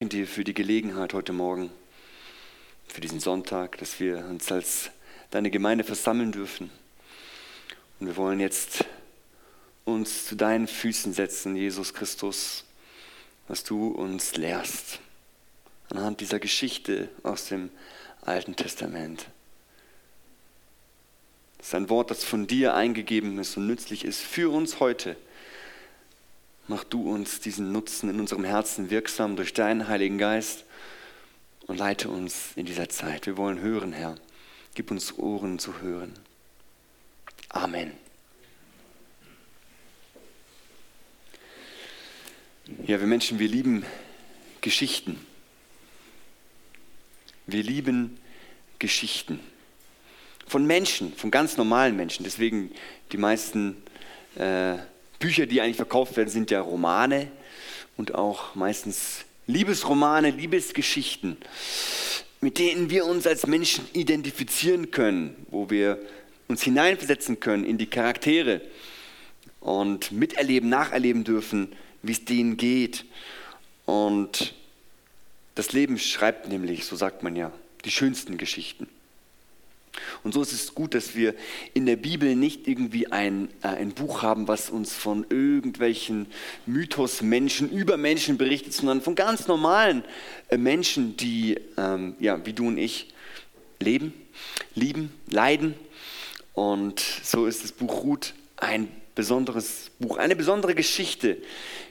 danke dir für die Gelegenheit heute Morgen, für diesen Sonntag, dass wir uns als deine Gemeinde versammeln dürfen. Und wir wollen jetzt uns zu deinen Füßen setzen, Jesus Christus, was du uns lehrst. Anhand dieser Geschichte aus dem Alten Testament. Das ist ein Wort, das von dir eingegeben ist und nützlich ist für uns heute Mach du uns diesen Nutzen in unserem Herzen wirksam durch deinen Heiligen Geist und leite uns in dieser Zeit. Wir wollen hören, Herr. Gib uns Ohren zu hören. Amen. Ja, wir Menschen, wir lieben Geschichten. Wir lieben Geschichten. Von Menschen, von ganz normalen Menschen. Deswegen die meisten äh, Bücher, die eigentlich verkauft werden, sind ja Romane und auch meistens Liebesromane, Liebesgeschichten, mit denen wir uns als Menschen identifizieren können, wo wir uns hineinversetzen können in die Charaktere und miterleben, nacherleben dürfen, wie es denen geht. Und das Leben schreibt nämlich, so sagt man ja, die schönsten Geschichten. Und so ist es gut, dass wir in der Bibel nicht irgendwie ein, äh, ein Buch haben, was uns von irgendwelchen Mythos-Menschen, über Menschen berichtet, sondern von ganz normalen äh, Menschen, die, ähm, ja, wie du und ich, leben, lieben, leiden. Und so ist das Buch Ruth ein besonderes Buch, eine besondere Geschichte,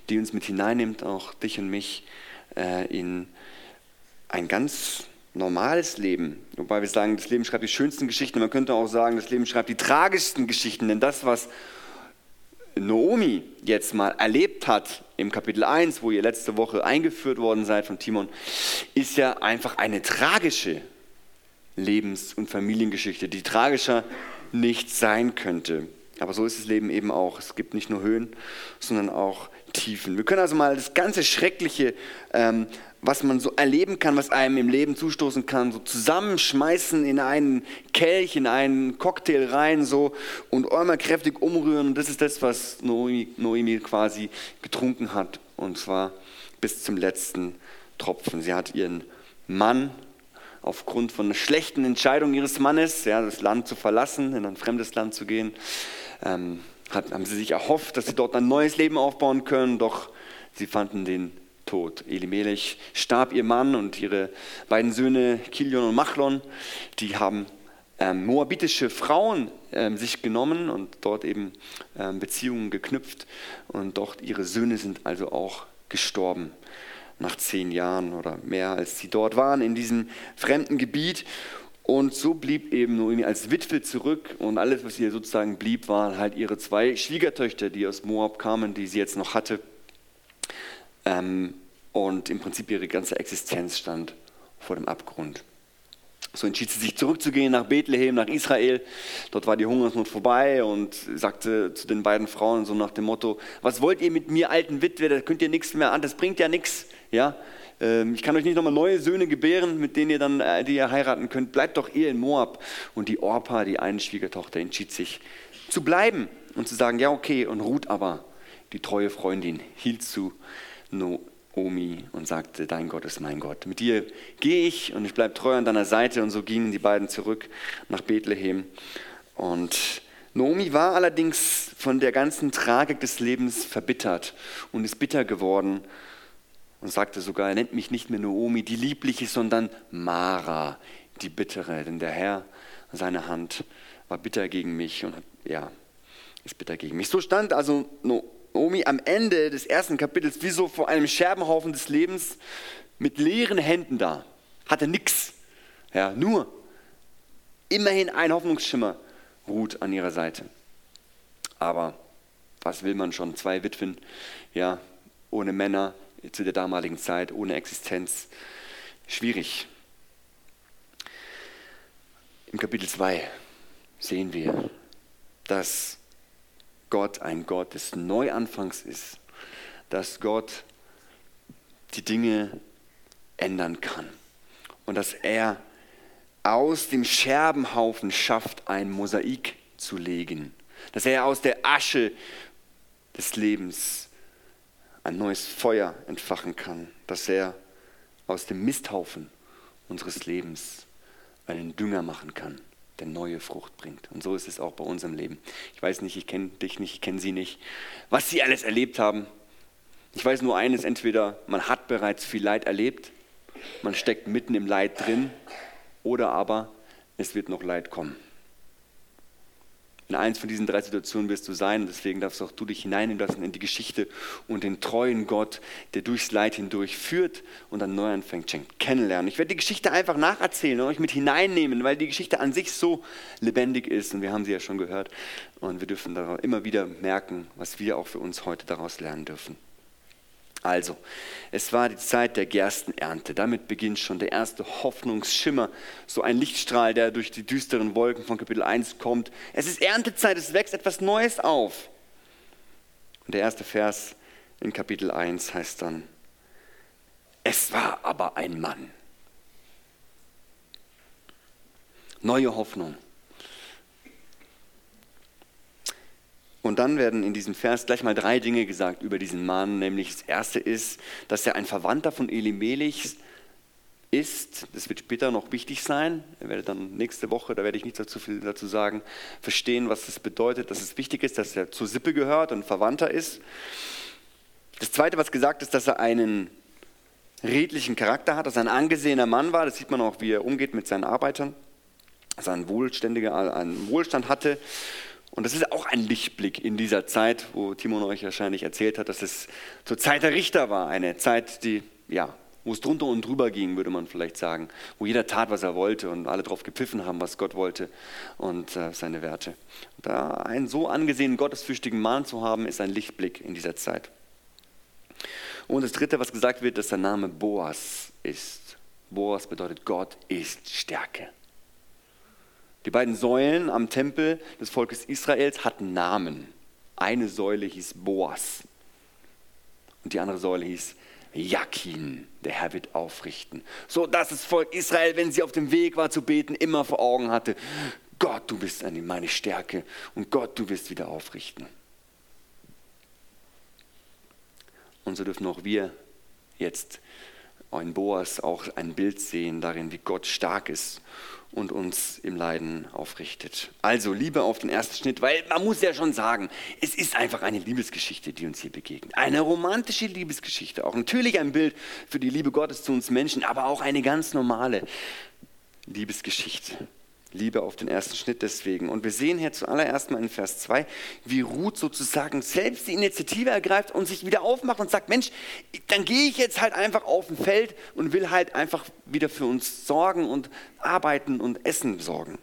die uns mit hineinnimmt, auch dich und mich, äh, in ein ganz normales Leben. Wobei wir sagen, das Leben schreibt die schönsten Geschichten. Man könnte auch sagen, das Leben schreibt die tragischsten Geschichten. Denn das, was Naomi jetzt mal erlebt hat im Kapitel 1, wo ihr letzte Woche eingeführt worden seid von Timon, ist ja einfach eine tragische Lebens- und Familiengeschichte, die tragischer nicht sein könnte. Aber so ist das Leben eben auch. Es gibt nicht nur Höhen, sondern auch Tiefen. Wir können also mal das ganze Schreckliche ähm, was man so erleben kann, was einem im Leben zustoßen kann, so zusammenschmeißen in einen Kelch, in einen Cocktail rein so und einmal kräftig umrühren. Und das ist das, was Noemi, Noemi quasi getrunken hat und zwar bis zum letzten Tropfen. Sie hat ihren Mann aufgrund von einer schlechten Entscheidung ihres Mannes, ja, das Land zu verlassen, in ein fremdes Land zu gehen, ähm, hat, haben sie sich erhofft, dass sie dort ein neues Leben aufbauen können, doch sie fanden den tot. Elimelech starb ihr Mann und ihre beiden Söhne Kilion und Machlon, die haben ähm, moabitische Frauen ähm, sich genommen und dort eben ähm, Beziehungen geknüpft und dort ihre Söhne sind also auch gestorben nach zehn Jahren oder mehr, als sie dort waren in diesem fremden Gebiet. Und so blieb eben Noemi als Witwe zurück und alles, was ihr sozusagen blieb, waren halt ihre zwei Schwiegertöchter, die aus Moab kamen, die sie jetzt noch hatte. Ähm, und im Prinzip ihre ganze Existenz stand vor dem Abgrund. So entschied sie sich zurückzugehen nach Bethlehem, nach Israel. Dort war die Hungersnot vorbei und sagte zu den beiden Frauen so nach dem Motto: Was wollt ihr mit mir, alten Witwe? Da könnt ihr nichts mehr an, das bringt ja nichts. Ja? Ähm, ich kann euch nicht nochmal neue Söhne gebären, mit denen ihr dann äh, die ihr heiraten könnt. Bleibt doch ihr in Moab. Und die Orpa, die eine Schwiegertochter, entschied sich zu bleiben und zu sagen: Ja, okay. Und Ruth aber, die treue Freundin, hielt zu Omi und sagte, dein Gott ist mein Gott. Mit dir gehe ich und ich bleibe treu an deiner Seite. Und so gingen die beiden zurück nach Bethlehem. Und Naomi war allerdings von der ganzen Tragik des Lebens verbittert und ist bitter geworden und sagte sogar, er nennt mich nicht mehr Naomi, die Liebliche, sondern Mara, die Bittere. Denn der Herr, seine Hand war bitter gegen mich und ja, ist bitter gegen mich. So stand also Naomi Omi am Ende des ersten Kapitels wie so vor einem Scherbenhaufen des Lebens mit leeren Händen da. Hatte nichts. Ja, nur immerhin ein Hoffnungsschimmer ruht an ihrer Seite. Aber was will man schon? Zwei Witwen, ja, ohne Männer zu der damaligen Zeit, ohne Existenz. Schwierig. Im Kapitel 2 sehen wir, dass Gott ein Gott des Neuanfangs ist, dass Gott die Dinge ändern kann und dass er aus dem Scherbenhaufen schafft, ein Mosaik zu legen, dass er aus der Asche des Lebens ein neues Feuer entfachen kann, dass er aus dem Misthaufen unseres Lebens einen Dünger machen kann, der neue Frucht bringt. Und so ist es auch bei unserem Leben. Ich weiß nicht, ich kenne dich nicht, ich kenne sie nicht, was sie alles erlebt haben. Ich weiß nur eines, entweder man hat bereits viel Leid erlebt, man steckt mitten im Leid drin, oder aber es wird noch Leid kommen. In eins von diesen drei Situationen wirst du sein und deswegen darfst auch du dich hineinnehmen lassen in die Geschichte und den treuen Gott, der durchs Leid hindurch führt und dann neu anfängt, schenkt, kennenlernen. Ich werde die Geschichte einfach nacherzählen und euch mit hineinnehmen, weil die Geschichte an sich so lebendig ist und wir haben sie ja schon gehört und wir dürfen immer wieder merken, was wir auch für uns heute daraus lernen dürfen. Also, es war die Zeit der Gerstenernte. Damit beginnt schon der erste Hoffnungsschimmer, so ein Lichtstrahl, der durch die düsteren Wolken von Kapitel 1 kommt. Es ist Erntezeit, es wächst etwas Neues auf. Und der erste Vers in Kapitel 1 heißt dann, es war aber ein Mann. Neue Hoffnung. Und dann werden in diesem Vers gleich mal drei Dinge gesagt über diesen Mann. Nämlich das erste ist, dass er ein Verwandter von Elimelech ist. Das wird später noch wichtig sein. Ihr werdet dann nächste Woche, da werde ich nicht so viel dazu sagen, verstehen, was das bedeutet, dass es wichtig ist, dass er zur Sippe gehört und Verwandter ist. Das zweite, was gesagt ist, dass er einen redlichen Charakter hat, dass er ein angesehener Mann war. Das sieht man auch, wie er umgeht mit seinen Arbeitern. Dass er einen, einen Wohlstand hatte und das ist auch ein Lichtblick in dieser Zeit, wo Timon euch wahrscheinlich erzählt hat, dass es zur Zeit der Richter war. Eine Zeit, die, ja, wo es drunter und drüber ging, würde man vielleicht sagen. Wo jeder tat, was er wollte und alle darauf gepfiffen haben, was Gott wollte und äh, seine Werte. da einen so angesehenen, gottesfürchtigen Mann zu haben, ist ein Lichtblick in dieser Zeit. Und das dritte, was gesagt wird, dass der Name Boas ist. Boas bedeutet, Gott ist Stärke. Die beiden Säulen am Tempel des Volkes Israels hatten Namen. Eine Säule hieß Boas und die andere Säule hieß Jakin, der Herr wird aufrichten. So dass das Volk Israel, wenn sie auf dem Weg war zu beten, immer vor Augen hatte, Gott, du bist meine Stärke und Gott, du wirst wieder aufrichten. Und so dürfen auch wir jetzt in Boas auch ein Bild sehen darin, wie Gott stark ist und uns im Leiden aufrichtet. Also Liebe auf den ersten Schnitt, weil man muss ja schon sagen, es ist einfach eine Liebesgeschichte, die uns hier begegnet. Eine romantische Liebesgeschichte, auch natürlich ein Bild für die Liebe Gottes zu uns Menschen, aber auch eine ganz normale Liebesgeschichte. Liebe auf den ersten Schnitt deswegen. Und wir sehen hier zuallererst mal in Vers 2, wie Ruth sozusagen selbst die Initiative ergreift und sich wieder aufmacht und sagt, Mensch, dann gehe ich jetzt halt einfach auf ein Feld und will halt einfach wieder für uns sorgen und arbeiten und Essen sorgen.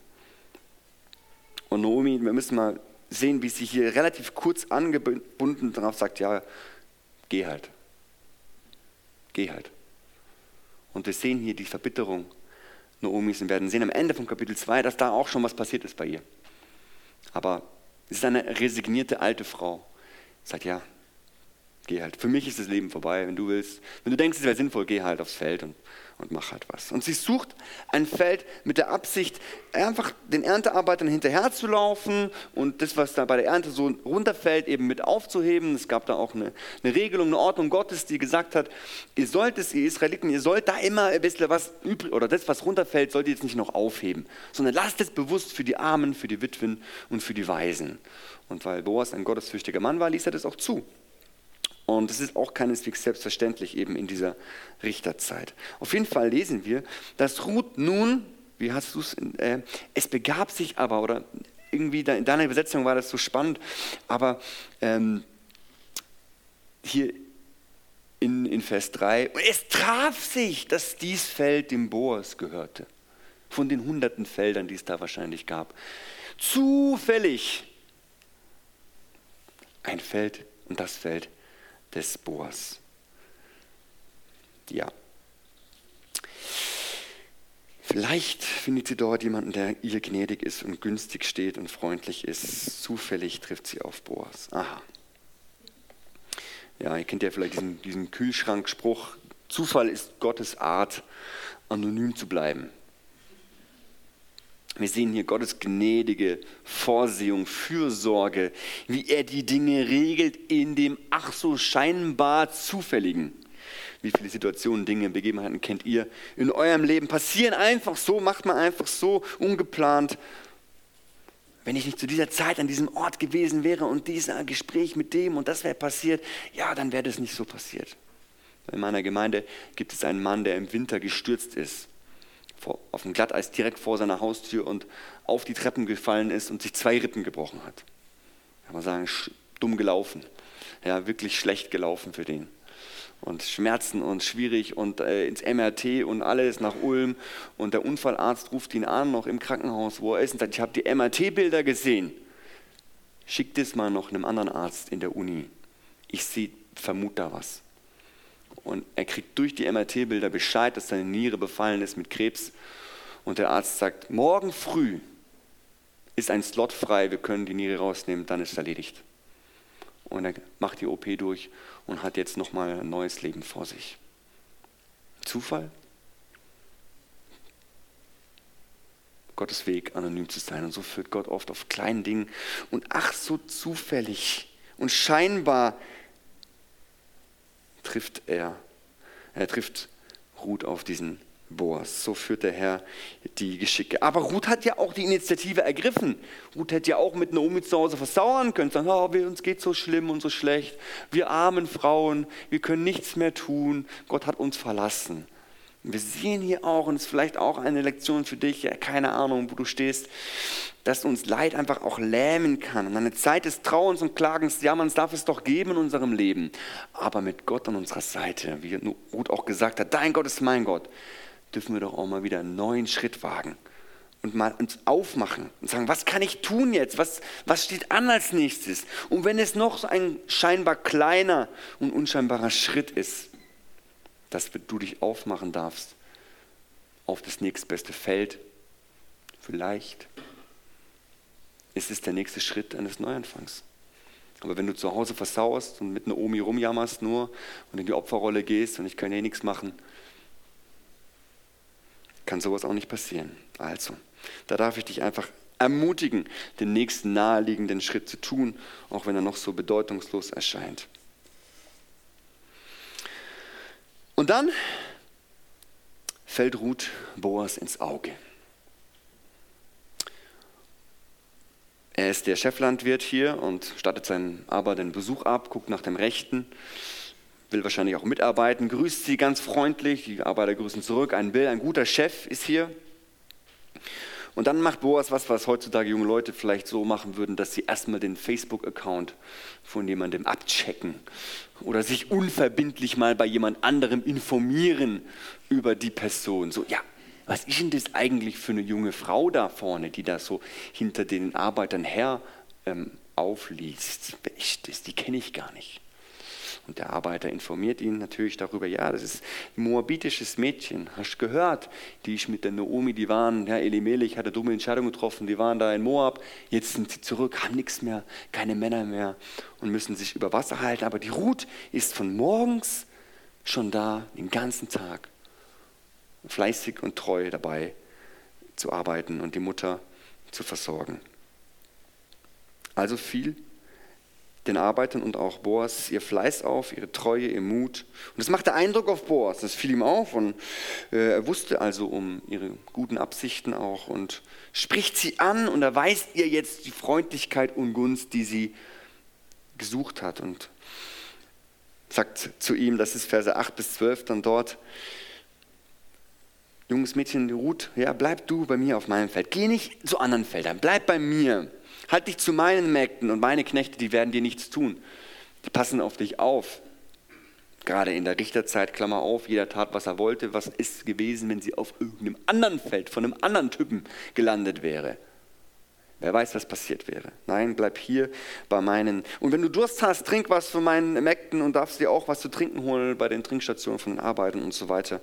Und Naomi, wir müssen mal sehen, wie sie hier relativ kurz angebunden darauf sagt, ja, geh halt. Geh halt. Und wir sehen hier die Verbitterung Noomis und werden sehen am Ende von Kapitel 2, dass da auch schon was passiert ist bei ihr. Aber es ist eine resignierte alte Frau. Sagt, ja, geh halt. Für mich ist das Leben vorbei, wenn du willst. Wenn du denkst, es wäre sinnvoll, geh halt aufs Feld und und mach halt was. Und sie sucht ein Feld mit der Absicht, einfach den Erntearbeitern hinterherzulaufen und das, was da bei der Ernte so runterfällt, eben mit aufzuheben. Es gab da auch eine, eine Regelung, eine Ordnung Gottes, die gesagt hat, ihr sollt es, ihr Israeliten, ihr sollt da immer ein bisschen was übrig, oder das, was runterfällt, sollt ihr jetzt nicht noch aufheben, sondern lasst es bewusst für die Armen, für die Witwen und für die Waisen. Und weil Boas ein gottesfürchtiger Mann war, ließ er das auch zu. Und es ist auch keineswegs selbstverständlich eben in dieser Richterzeit. Auf jeden Fall lesen wir, dass Ruth nun, wie hast du es, äh, es begab sich aber, oder irgendwie in deiner Übersetzung war das so spannend, aber ähm, hier in, in Vers 3, es traf sich, dass dies Feld dem Boas gehörte. Von den hunderten Feldern, die es da wahrscheinlich gab. Zufällig ein Feld und das Feld des Boas. Ja. Vielleicht findet sie dort jemanden, der ihr gnädig ist und günstig steht und freundlich ist. Zufällig trifft sie auf Boas. Aha. Ja, ihr kennt ja vielleicht diesen, diesen Kühlschrankspruch. Zufall ist Gottes Art, anonym zu bleiben. Wir sehen hier Gottes gnädige Vorsehung, Fürsorge, wie er die Dinge regelt in dem ach so scheinbar zufälligen. Wie viele Situationen, Dinge, Begebenheiten kennt ihr in eurem Leben? Passieren einfach so, macht man einfach so, ungeplant. Wenn ich nicht zu dieser Zeit an diesem Ort gewesen wäre und dieser Gespräch mit dem und das wäre passiert, ja, dann wäre das nicht so passiert. In meiner Gemeinde gibt es einen Mann, der im Winter gestürzt ist, auf dem Glatteis direkt vor seiner Haustür und auf die Treppen gefallen ist und sich zwei Rippen gebrochen hat. Kann man sagen, dumm gelaufen. Ja, wirklich schlecht gelaufen für den. Und Schmerzen und schwierig und äh, ins MRT und alles nach Ulm. Und der Unfallarzt ruft ihn an, noch im Krankenhaus, wo er ist, und sagt: Ich habe die MRT-Bilder gesehen. Schickt es mal noch einem anderen Arzt in der Uni. Ich vermute da was. Und er kriegt durch die MRT-Bilder Bescheid, dass seine Niere befallen ist mit Krebs. Und der Arzt sagt: Morgen früh ist ein Slot frei, wir können die Niere rausnehmen, dann ist es erledigt. Und er macht die OP durch und hat jetzt nochmal ein neues Leben vor sich. Zufall? Gottes Weg, anonym zu sein. Und so führt Gott oft auf kleinen Dingen. Und ach, so zufällig und scheinbar trifft er, er trifft Ruth auf diesen Boas. So führt der Herr die Geschicke. Aber Ruth hat ja auch die Initiative ergriffen. Ruth hätte ja auch mit Naomi zu Hause versauern können, sagen, oh, uns geht so schlimm und so schlecht. Wir armen Frauen, wir können nichts mehr tun. Gott hat uns verlassen. Wir sehen hier auch, und es ist vielleicht auch eine Lektion für dich, ja, keine Ahnung, wo du stehst, dass uns Leid einfach auch lähmen kann. Und eine Zeit des Trauens und Klagens, ja, man darf es doch geben in unserem Leben. Aber mit Gott an unserer Seite, wie Ruth auch gesagt hat, dein Gott ist mein Gott dürfen wir doch auch mal wieder einen neuen Schritt wagen und mal uns aufmachen und sagen, was kann ich tun jetzt? Was, was steht an als nächstes? Und wenn es noch so ein scheinbar kleiner und unscheinbarer Schritt ist, dass du dich aufmachen darfst auf das nächstbeste Feld, vielleicht ist es der nächste Schritt eines Neuanfangs. Aber wenn du zu Hause versauerst und mit einer Omi rumjammerst nur und in die Opferrolle gehst und ich kann eh nichts machen, kann sowas auch nicht passieren. Also, da darf ich dich einfach ermutigen, den nächsten naheliegenden Schritt zu tun, auch wenn er noch so bedeutungslos erscheint. Und dann fällt Ruth Boas ins Auge. Er ist der Cheflandwirt hier und startet seinen aber den Besuch ab, guckt nach dem Rechten will wahrscheinlich auch mitarbeiten, grüßt sie ganz freundlich, die Arbeiter grüßen zurück, ein Bill, ein guter Chef ist hier. Und dann macht Boas was, was heutzutage junge Leute vielleicht so machen würden, dass sie erstmal den Facebook-Account von jemandem abchecken oder sich unverbindlich mal bei jemand anderem informieren über die Person. So, ja, was ist denn das eigentlich für eine junge Frau da vorne, die da so hinter den Arbeitern her ähm, aufliest? Wer ist das? Die kenne ich gar nicht. Und der Arbeiter informiert ihn natürlich darüber, ja, das ist ein moabitisches Mädchen, hast du gehört, die ich mit der Naomi, die waren, ja, Elimelech hat eine dumme Entscheidung getroffen, die waren da in Moab, jetzt sind sie zurück, haben nichts mehr, keine Männer mehr und müssen sich über Wasser halten. Aber die Ruth ist von morgens schon da, den ganzen Tag, fleißig und treu dabei zu arbeiten und die Mutter zu versorgen. Also viel den Arbeitern und auch Boas ihr Fleiß auf, ihre Treue, ihr Mut. Und das machte Eindruck auf Boas, das fiel ihm auf und äh, er wusste also um ihre guten Absichten auch und spricht sie an und erweist ihr jetzt die Freundlichkeit und Gunst, die sie gesucht hat und sagt zu ihm, das ist Verse 8 bis 12 dann dort, junges Mädchen Ruth, ja, bleib du bei mir auf meinem Feld, geh nicht zu anderen Feldern, bleib bei mir. Halt dich zu meinen Mägden und meine Knechte, die werden dir nichts tun. Die passen auf dich auf. Gerade in der Richterzeit, Klammer auf, jeder tat, was er wollte. Was ist gewesen, wenn sie auf irgendeinem anderen Feld von einem anderen Typen gelandet wäre? Wer weiß, was passiert wäre. Nein, bleib hier bei meinen. Und wenn du Durst hast, trink was von meinen Mägden und darfst dir auch was zu trinken holen bei den Trinkstationen von den Arbeiten und so weiter.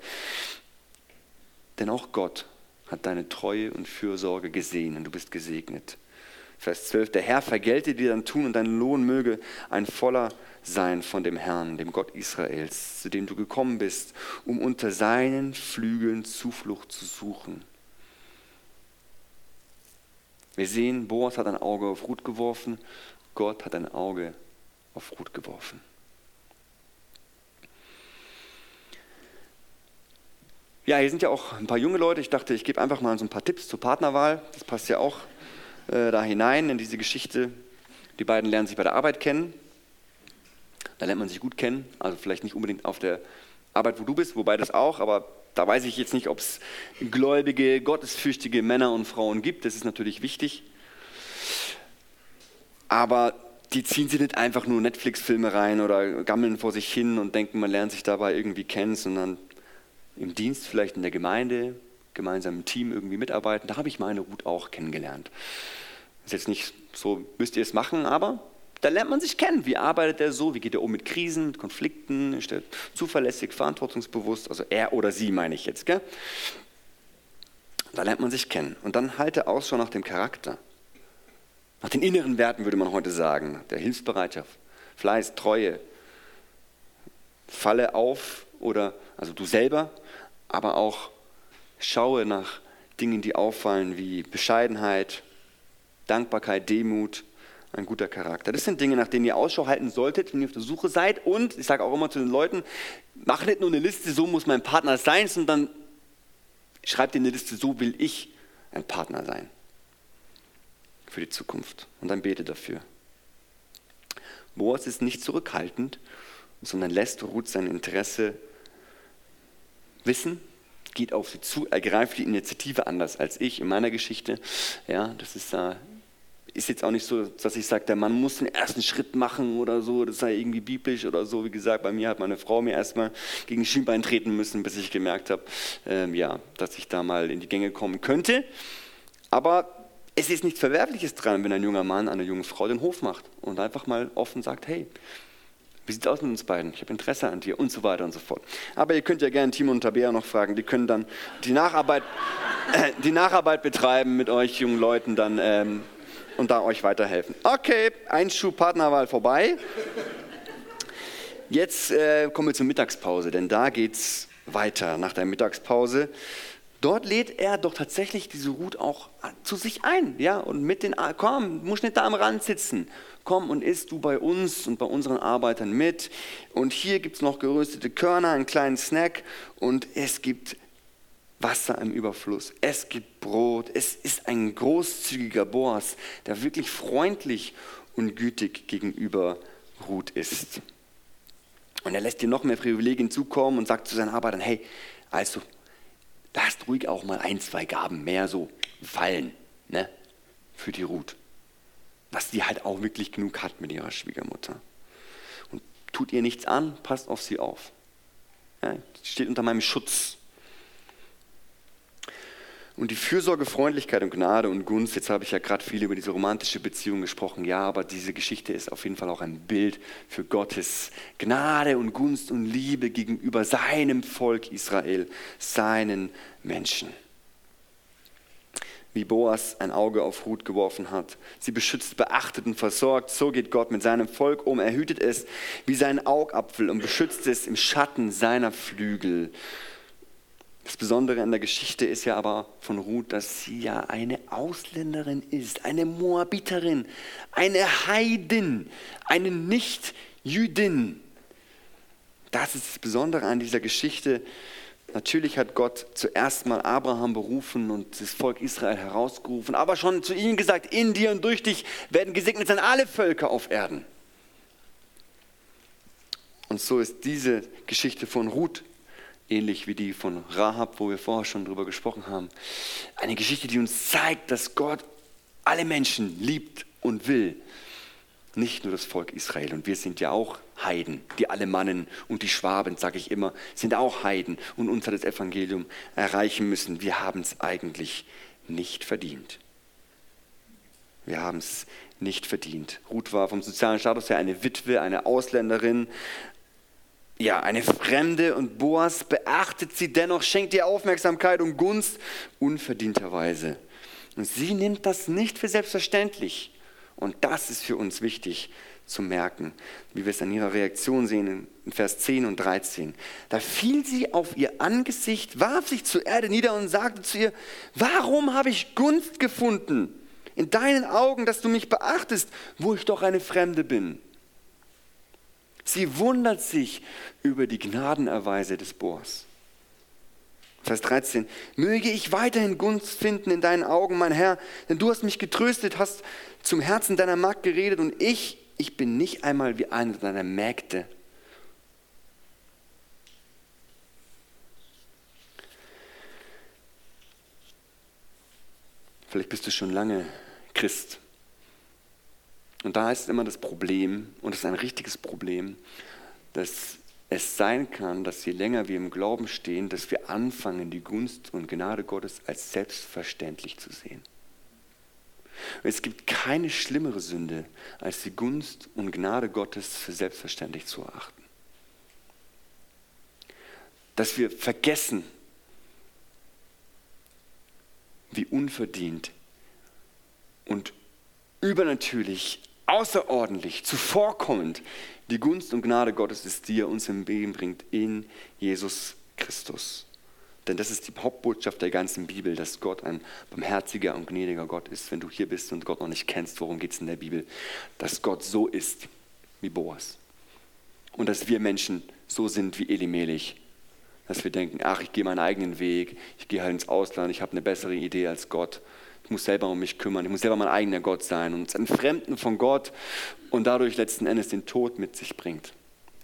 Denn auch Gott hat deine Treue und Fürsorge gesehen und du bist gesegnet. Vers 12, der Herr vergelte dir dein Tun und dein Lohn möge ein voller sein von dem Herrn, dem Gott Israels, zu dem du gekommen bist, um unter seinen Flügeln Zuflucht zu suchen. Wir sehen, Boas hat ein Auge auf Ruth geworfen, Gott hat ein Auge auf Ruth geworfen. Ja, hier sind ja auch ein paar junge Leute. Ich dachte, ich gebe einfach mal so ein paar Tipps zur Partnerwahl. Das passt ja auch äh, da hinein in diese Geschichte. Die beiden lernen sich bei der Arbeit kennen. Da lernt man sich gut kennen. Also vielleicht nicht unbedingt auf der Arbeit, wo du bist, wobei das auch, aber da weiß ich jetzt nicht, ob es gläubige, gottesfürchtige Männer und Frauen gibt. Das ist natürlich wichtig. Aber die ziehen sich nicht einfach nur Netflix-Filme rein oder gammeln vor sich hin und denken, man lernt sich dabei irgendwie kennen, sondern im Dienst, vielleicht in der Gemeinde, gemeinsam im Team irgendwie mitarbeiten. Da habe ich meine Ruth auch kennengelernt. Ist jetzt nicht so, müsst ihr es machen, aber da lernt man sich kennen. Wie arbeitet er so? Wie geht er um mit Krisen, mit Konflikten? Ist er zuverlässig, verantwortungsbewusst? Also er oder sie meine ich jetzt. Gell? Da lernt man sich kennen. Und dann halte Ausschau nach dem Charakter. Nach den inneren Werten würde man heute sagen. Der Hilfsbereitschaft, Fleiß, Treue. Falle auf oder, also du selber, aber auch schaue nach Dingen, die auffallen wie Bescheidenheit, Dankbarkeit, Demut, ein guter Charakter. Das sind Dinge, nach denen ihr Ausschau halten solltet, wenn ihr auf der Suche seid. Und ich sage auch immer zu den Leuten, mach nicht nur eine Liste, so muss mein Partner sein, sondern schreibt dir eine Liste, so will ich ein Partner sein für die Zukunft. Und dann bete dafür. Boas ist nicht zurückhaltend, sondern lässt Ruth sein Interesse wissen, geht auf sie zu, ergreift die Initiative anders als ich in meiner Geschichte. Ja, das ist, äh, ist jetzt auch nicht so, dass ich sage, der Mann muss den ersten Schritt machen oder so, das sei irgendwie biblisch oder so. Wie gesagt, bei mir hat meine Frau mir erstmal gegen Schienbein treten müssen, bis ich gemerkt habe, ähm, ja, dass ich da mal in die Gänge kommen könnte. Aber es ist nichts Verwerfliches dran, wenn ein junger Mann einer jungen Frau den Hof macht und einfach mal offen sagt, hey, wie sieht es aus mit uns beiden? Ich habe Interesse an dir und so weiter und so fort. Aber ihr könnt ja gerne Timo und Tabea noch fragen. Die können dann die Nacharbeit, äh, die Nacharbeit betreiben mit euch jungen Leuten dann ähm, und da euch weiterhelfen. Okay, ein Schuh Partnerwahl vorbei. Jetzt äh, kommen wir zur Mittagspause, denn da geht es weiter nach der Mittagspause. Dort lädt er doch tatsächlich diese Ruth auch zu sich ein, ja, und mit den, komm, muss nicht da am Rand sitzen, komm und isst du bei uns und bei unseren Arbeitern mit. Und hier gibt es noch geröstete Körner, einen kleinen Snack und es gibt Wasser im Überfluss, es gibt Brot, es ist ein großzügiger Boas, der wirklich freundlich und gütig gegenüber Ruth ist. Und er lässt dir noch mehr Privilegien zukommen und sagt zu seinen Arbeitern, hey, also, lasst ruhig auch mal ein, zwei Gaben mehr so fallen ne, für die Ruth. Dass die halt auch wirklich genug hat mit ihrer Schwiegermutter. Und tut ihr nichts an, passt auf sie auf. Ja, steht unter meinem Schutz. Und die Fürsorge, Freundlichkeit und Gnade und Gunst, jetzt habe ich ja gerade viel über diese romantische Beziehung gesprochen, ja, aber diese Geschichte ist auf jeden Fall auch ein Bild für Gottes Gnade und Gunst und Liebe gegenüber seinem Volk Israel, seinen Menschen. Wie Boas ein Auge auf Ruth geworfen hat. Sie beschützt, beachtet und versorgt. So geht Gott mit seinem Volk um. Er hütet es wie seinen Augapfel und beschützt es im Schatten seiner Flügel. Das Besondere an der Geschichte ist ja aber von Ruth, dass sie ja eine Ausländerin ist, eine Moabiterin, eine Heidin, eine Nicht-Jüdin. Das ist das Besondere an dieser Geschichte. Natürlich hat Gott zuerst mal Abraham berufen und das Volk Israel herausgerufen, aber schon zu ihnen gesagt, in dir und durch dich werden gesegnet sein alle Völker auf Erden. Und so ist diese Geschichte von Ruth ähnlich wie die von Rahab, wo wir vorher schon drüber gesprochen haben. Eine Geschichte, die uns zeigt, dass Gott alle Menschen liebt und will. Nicht nur das Volk Israel. Und wir sind ja auch Heiden. Die Alemannen und die Schwaben, sage ich immer, sind auch Heiden und uns hat das Evangelium erreichen müssen. Wir haben es eigentlich nicht verdient. Wir haben es nicht verdient. Ruth war vom sozialen Status her eine Witwe, eine Ausländerin, ja, eine Fremde und Boas beachtet sie dennoch, schenkt ihr Aufmerksamkeit und Gunst unverdienterweise. Und sie nimmt das nicht für selbstverständlich. Und das ist für uns wichtig zu merken, wie wir es an ihrer Reaktion sehen in Vers 10 und 13. Da fiel sie auf ihr Angesicht, warf sich zur Erde nieder und sagte zu ihr, warum habe ich Gunst gefunden in deinen Augen, dass du mich beachtest, wo ich doch eine Fremde bin? Sie wundert sich über die Gnadenerweise des Boas. Vers 13. Möge ich weiterhin Gunst finden in deinen Augen, mein Herr, denn du hast mich getröstet, hast zum Herzen deiner Magd geredet und ich, ich bin nicht einmal wie eine deiner Mägde. Vielleicht bist du schon lange Christ. Und da ist immer das Problem, und es ist ein richtiges Problem, dass es sein kann, dass je länger wir im Glauben stehen, dass wir anfangen, die Gunst und Gnade Gottes als selbstverständlich zu sehen. Es gibt keine schlimmere Sünde, als die Gunst und Gnade Gottes für selbstverständlich zu erachten. Dass wir vergessen, wie unverdient und übernatürlich, außerordentlich, zuvorkommend die Gunst und Gnade Gottes ist, die er uns im Leben bringt in Jesus Christus. Denn das ist die Hauptbotschaft der ganzen Bibel, dass Gott ein barmherziger und gnädiger Gott ist. Wenn du hier bist und Gott noch nicht kennst, worum geht es in der Bibel? Dass Gott so ist wie Boas. Und dass wir Menschen so sind wie Elimelech, dass wir denken, ach, ich gehe meinen eigenen Weg, ich gehe halt ins Ausland, ich habe eine bessere Idee als Gott. Ich muss selber um mich kümmern, ich muss selber mein eigener Gott sein und ein Fremden von Gott und dadurch letzten Endes den Tod mit sich bringt.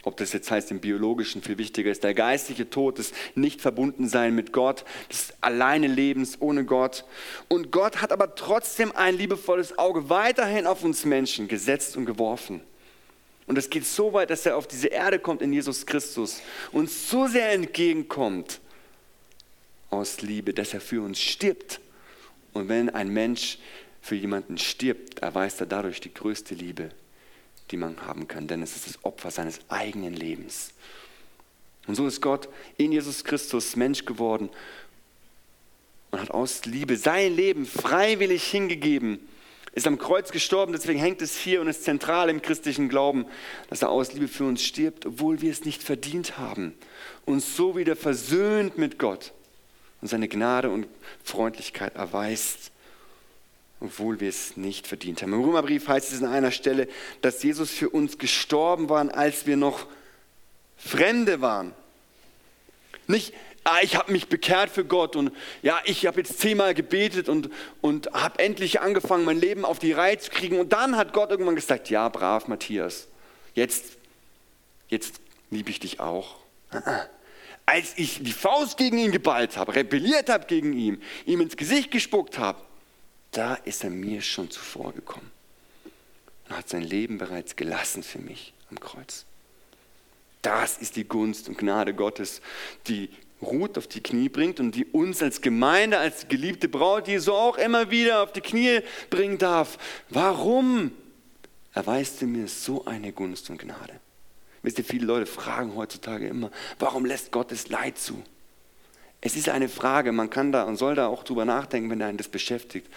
Ob das jetzt heißt im biologischen, viel wichtiger ist der geistliche Tod, das nicht verbunden sein mit Gott, das alleine Lebens ohne Gott. Und Gott hat aber trotzdem ein liebevolles Auge weiterhin auf uns Menschen gesetzt und geworfen. Und es geht so weit, dass er auf diese Erde kommt in Jesus Christus, uns so sehr entgegenkommt aus Liebe, dass er für uns stirbt. Und wenn ein Mensch für jemanden stirbt, erweist er dadurch die größte Liebe, die man haben kann, denn es ist das Opfer seines eigenen Lebens. Und so ist Gott in Jesus Christus Mensch geworden und hat aus Liebe sein Leben freiwillig hingegeben ist am Kreuz gestorben, deswegen hängt es hier und ist zentral im christlichen Glauben, dass er aus Liebe für uns stirbt, obwohl wir es nicht verdient haben. Uns so wieder versöhnt mit Gott und seine Gnade und Freundlichkeit erweist, obwohl wir es nicht verdient haben. Im Römerbrief heißt es an einer Stelle, dass Jesus für uns gestorben war, als wir noch Fremde waren. Nicht ah, ich habe mich bekehrt für Gott und ja, ich habe jetzt zehnmal gebetet und, und habe endlich angefangen, mein Leben auf die Reihe zu kriegen. Und dann hat Gott irgendwann gesagt, ja, brav, Matthias, jetzt, jetzt liebe ich dich auch. Als ich die Faust gegen ihn geballt habe, rebelliert habe gegen ihn, ihm ins Gesicht gespuckt habe, da ist er mir schon zuvor gekommen und hat sein Leben bereits gelassen für mich am Kreuz. Das ist die Gunst und Gnade Gottes, die Ruth auf die Knie bringt und die uns als Gemeinde, als geliebte Braut Jesu auch immer wieder auf die Knie bringen darf. Warum erweist du mir so eine Gunst und Gnade? Wisst ihr, viele Leute fragen heutzutage immer, warum lässt Gott das Leid zu? Es ist eine Frage, man kann da und soll da auch drüber nachdenken, wenn einen das beschäftigt.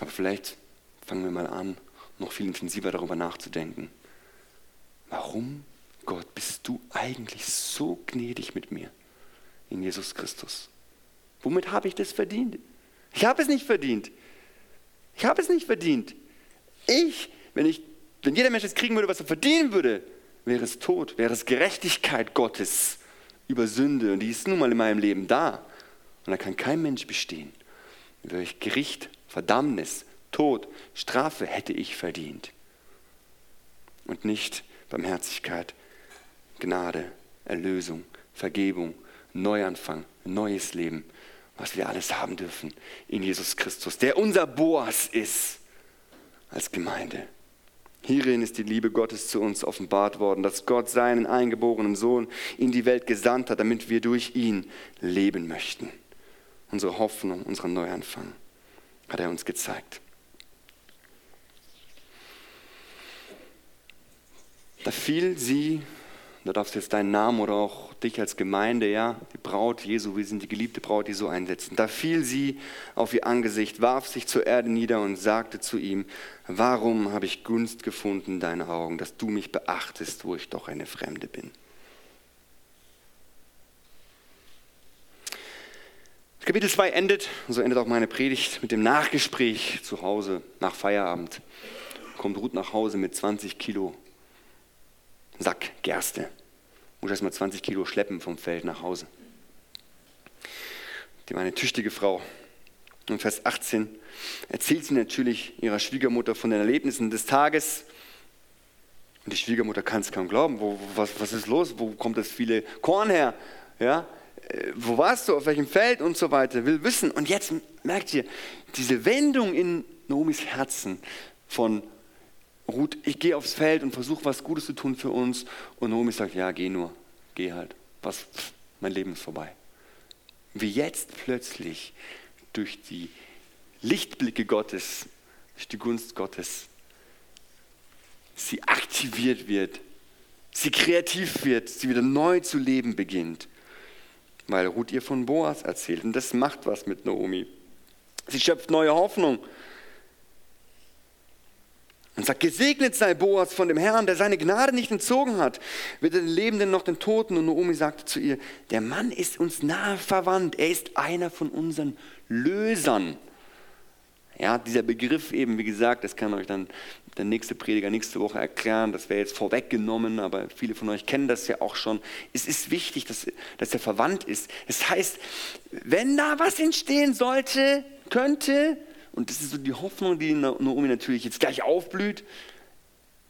Aber vielleicht fangen wir mal an, noch viel intensiver darüber nachzudenken. Warum Gott, bist du eigentlich so gnädig mit mir in Jesus Christus? Womit habe ich das verdient? Ich habe es nicht verdient. Ich habe es nicht verdient. Ich, wenn, ich, wenn jeder Mensch es kriegen würde, was er verdienen würde, wäre es Tod, wäre es Gerechtigkeit Gottes über Sünde. Und die ist nun mal in meinem Leben da. Und da kann kein Mensch bestehen. Durch Gericht, Verdammnis, Tod, Strafe hätte ich verdient. Und nicht Barmherzigkeit, Gnade, Erlösung, Vergebung, Neuanfang, neues Leben, was wir alles haben dürfen in Jesus Christus, der unser Boas ist als Gemeinde. Hierin ist die Liebe Gottes zu uns offenbart worden, dass Gott seinen eingeborenen Sohn in die Welt gesandt hat, damit wir durch ihn leben möchten. Unsere Hoffnung, unseren Neuanfang hat er uns gezeigt. Da fiel sie da darfst du jetzt deinen Namen oder auch dich als Gemeinde, ja, die Braut Jesu, wir sind die geliebte Braut Jesu einsetzen. Da fiel sie auf ihr Angesicht, warf sich zur Erde nieder und sagte zu ihm, warum habe ich Gunst gefunden in deinen Augen, dass du mich beachtest, wo ich doch eine Fremde bin. Kapitel 2 endet, so endet auch meine Predigt, mit dem Nachgespräch zu Hause nach Feierabend. Kommt Ruth nach Hause mit 20 Kilo Sack Gerste muss erst mal 20 Kilo schleppen vom Feld nach Hause. Die war eine tüchtige Frau. Und Vers 18 erzählt sie natürlich ihrer Schwiegermutter von den Erlebnissen des Tages. Und die Schwiegermutter kann es kaum glauben. Wo, was, was ist los? Wo kommt das viele Korn her? Ja? Äh, wo warst du? Auf welchem Feld? Und so weiter. Will wissen. Und jetzt merkt ihr, diese Wendung in Noomis Herzen von Ruth, ich gehe aufs Feld und versuche was Gutes zu tun für uns. Und Naomi sagt, ja, geh nur, geh halt. Was, mein Leben ist vorbei. Wie jetzt plötzlich durch die Lichtblicke Gottes, durch die Gunst Gottes, sie aktiviert wird, sie kreativ wird, sie wieder neu zu leben beginnt, weil Ruth ihr von Boas erzählt. Und das macht was mit Naomi. Sie schöpft neue Hoffnung. Und sagt, gesegnet sei Boas von dem Herrn, der seine Gnade nicht entzogen hat, weder den Lebenden noch den Toten. Und Naomi sagte zu ihr, der Mann ist uns nahe verwandt, er ist einer von unseren Lösern. Ja, dieser Begriff eben, wie gesagt, das kann euch dann der nächste Prediger nächste Woche erklären, das wäre jetzt vorweggenommen, aber viele von euch kennen das ja auch schon. Es ist wichtig, dass, dass er verwandt ist. Das heißt, wenn da was entstehen sollte, könnte, und das ist so die Hoffnung, die Naomi natürlich jetzt gleich aufblüht.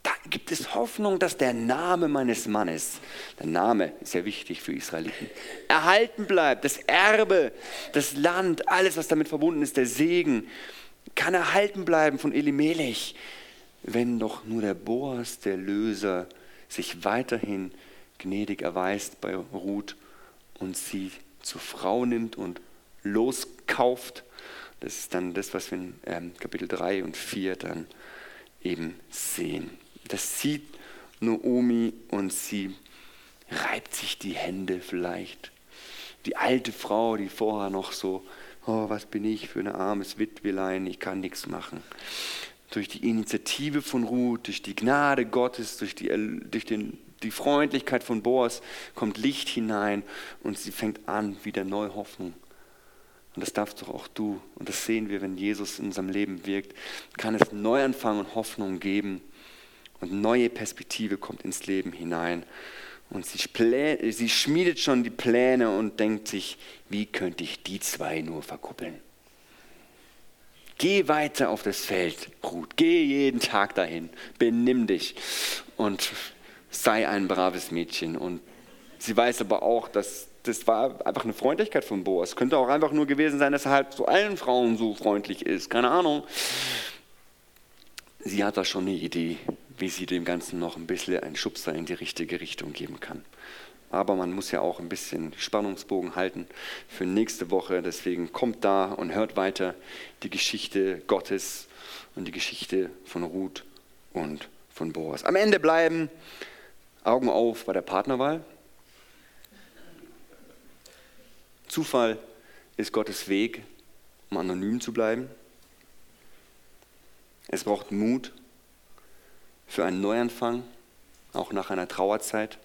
Da gibt es Hoffnung, dass der Name meines Mannes, der Name ist ja wichtig für Israeliten, erhalten bleibt. Das Erbe, das Land, alles, was damit verbunden ist, der Segen, kann erhalten bleiben von Elimelech, wenn doch nur der Boas, der Löser, sich weiterhin gnädig erweist bei Ruth und sie zur Frau nimmt und loskauft das ist dann das, was wir in ähm, Kapitel 3 und 4 dann eben sehen. Das sieht Naomi und sie reibt sich die Hände vielleicht. Die alte Frau, die vorher noch so, oh, was bin ich für ein armes Witwelein, ich kann nichts machen. Durch die Initiative von Ruth, durch die Gnade Gottes, durch die, durch den, die Freundlichkeit von Boas kommt Licht hinein und sie fängt an, wieder neue Hoffnung und das darfst doch auch du. Und das sehen wir, wenn Jesus in unserem Leben wirkt. Kann es Neuanfang und Hoffnung geben. Und neue Perspektive kommt ins Leben hinein. Und sie, sie schmiedet schon die Pläne und denkt sich, wie könnte ich die zwei nur verkuppeln? Geh weiter auf das Feld, Ruth. Geh jeden Tag dahin. Benimm dich und sei ein braves Mädchen. Und sie weiß aber auch, dass das war einfach eine Freundlichkeit von Boas. Könnte auch einfach nur gewesen sein, dass er halt zu allen Frauen so freundlich ist. Keine Ahnung. Sie hat da schon eine Idee, wie sie dem Ganzen noch ein bisschen einen Schubser in die richtige Richtung geben kann. Aber man muss ja auch ein bisschen Spannungsbogen halten für nächste Woche. Deswegen kommt da und hört weiter die Geschichte Gottes und die Geschichte von Ruth und von Boas. Am Ende bleiben Augen auf bei der Partnerwahl. Zufall ist Gottes Weg, um anonym zu bleiben. Es braucht Mut für einen Neuanfang, auch nach einer Trauerzeit.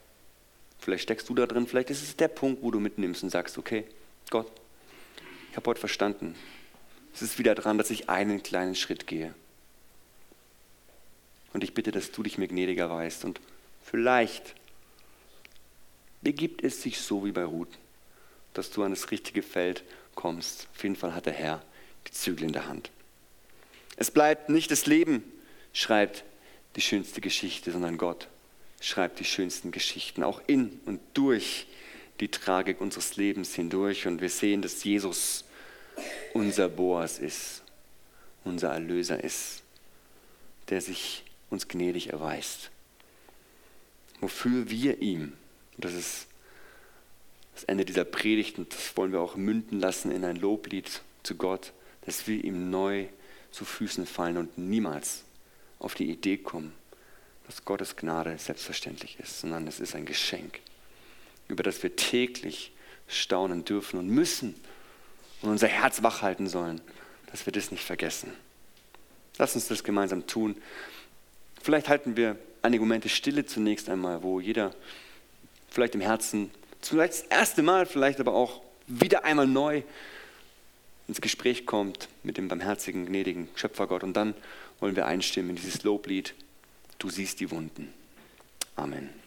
Vielleicht steckst du da drin, vielleicht ist es der Punkt, wo du mitnimmst und sagst, okay, Gott, ich habe heute verstanden. Es ist wieder dran, dass ich einen kleinen Schritt gehe. Und ich bitte, dass du dich mir gnädiger weißt. Und vielleicht begibt es sich so wie bei Ruth dass du an das richtige Feld kommst. Auf jeden Fall hat der Herr die Zügel in der Hand. Es bleibt nicht das Leben, schreibt die schönste Geschichte, sondern Gott schreibt die schönsten Geschichten, auch in und durch die Tragik unseres Lebens hindurch. Und wir sehen, dass Jesus unser Boas ist, unser Erlöser ist, der sich uns gnädig erweist. Wofür wir ihm, das ist das Ende dieser Predigt, und das wollen wir auch münden lassen in ein Loblied zu Gott, dass wir ihm neu zu Füßen fallen und niemals auf die Idee kommen, dass Gottes Gnade selbstverständlich ist, sondern es ist ein Geschenk, über das wir täglich staunen dürfen und müssen und unser Herz wachhalten sollen, dass wir das nicht vergessen. Lass uns das gemeinsam tun. Vielleicht halten wir einige Momente Stille zunächst einmal, wo jeder vielleicht im Herzen vielleicht das erste Mal, vielleicht aber auch wieder einmal neu ins Gespräch kommt mit dem barmherzigen, gnädigen Schöpfergott. Und dann wollen wir einstimmen in dieses Loblied, du siehst die Wunden. Amen.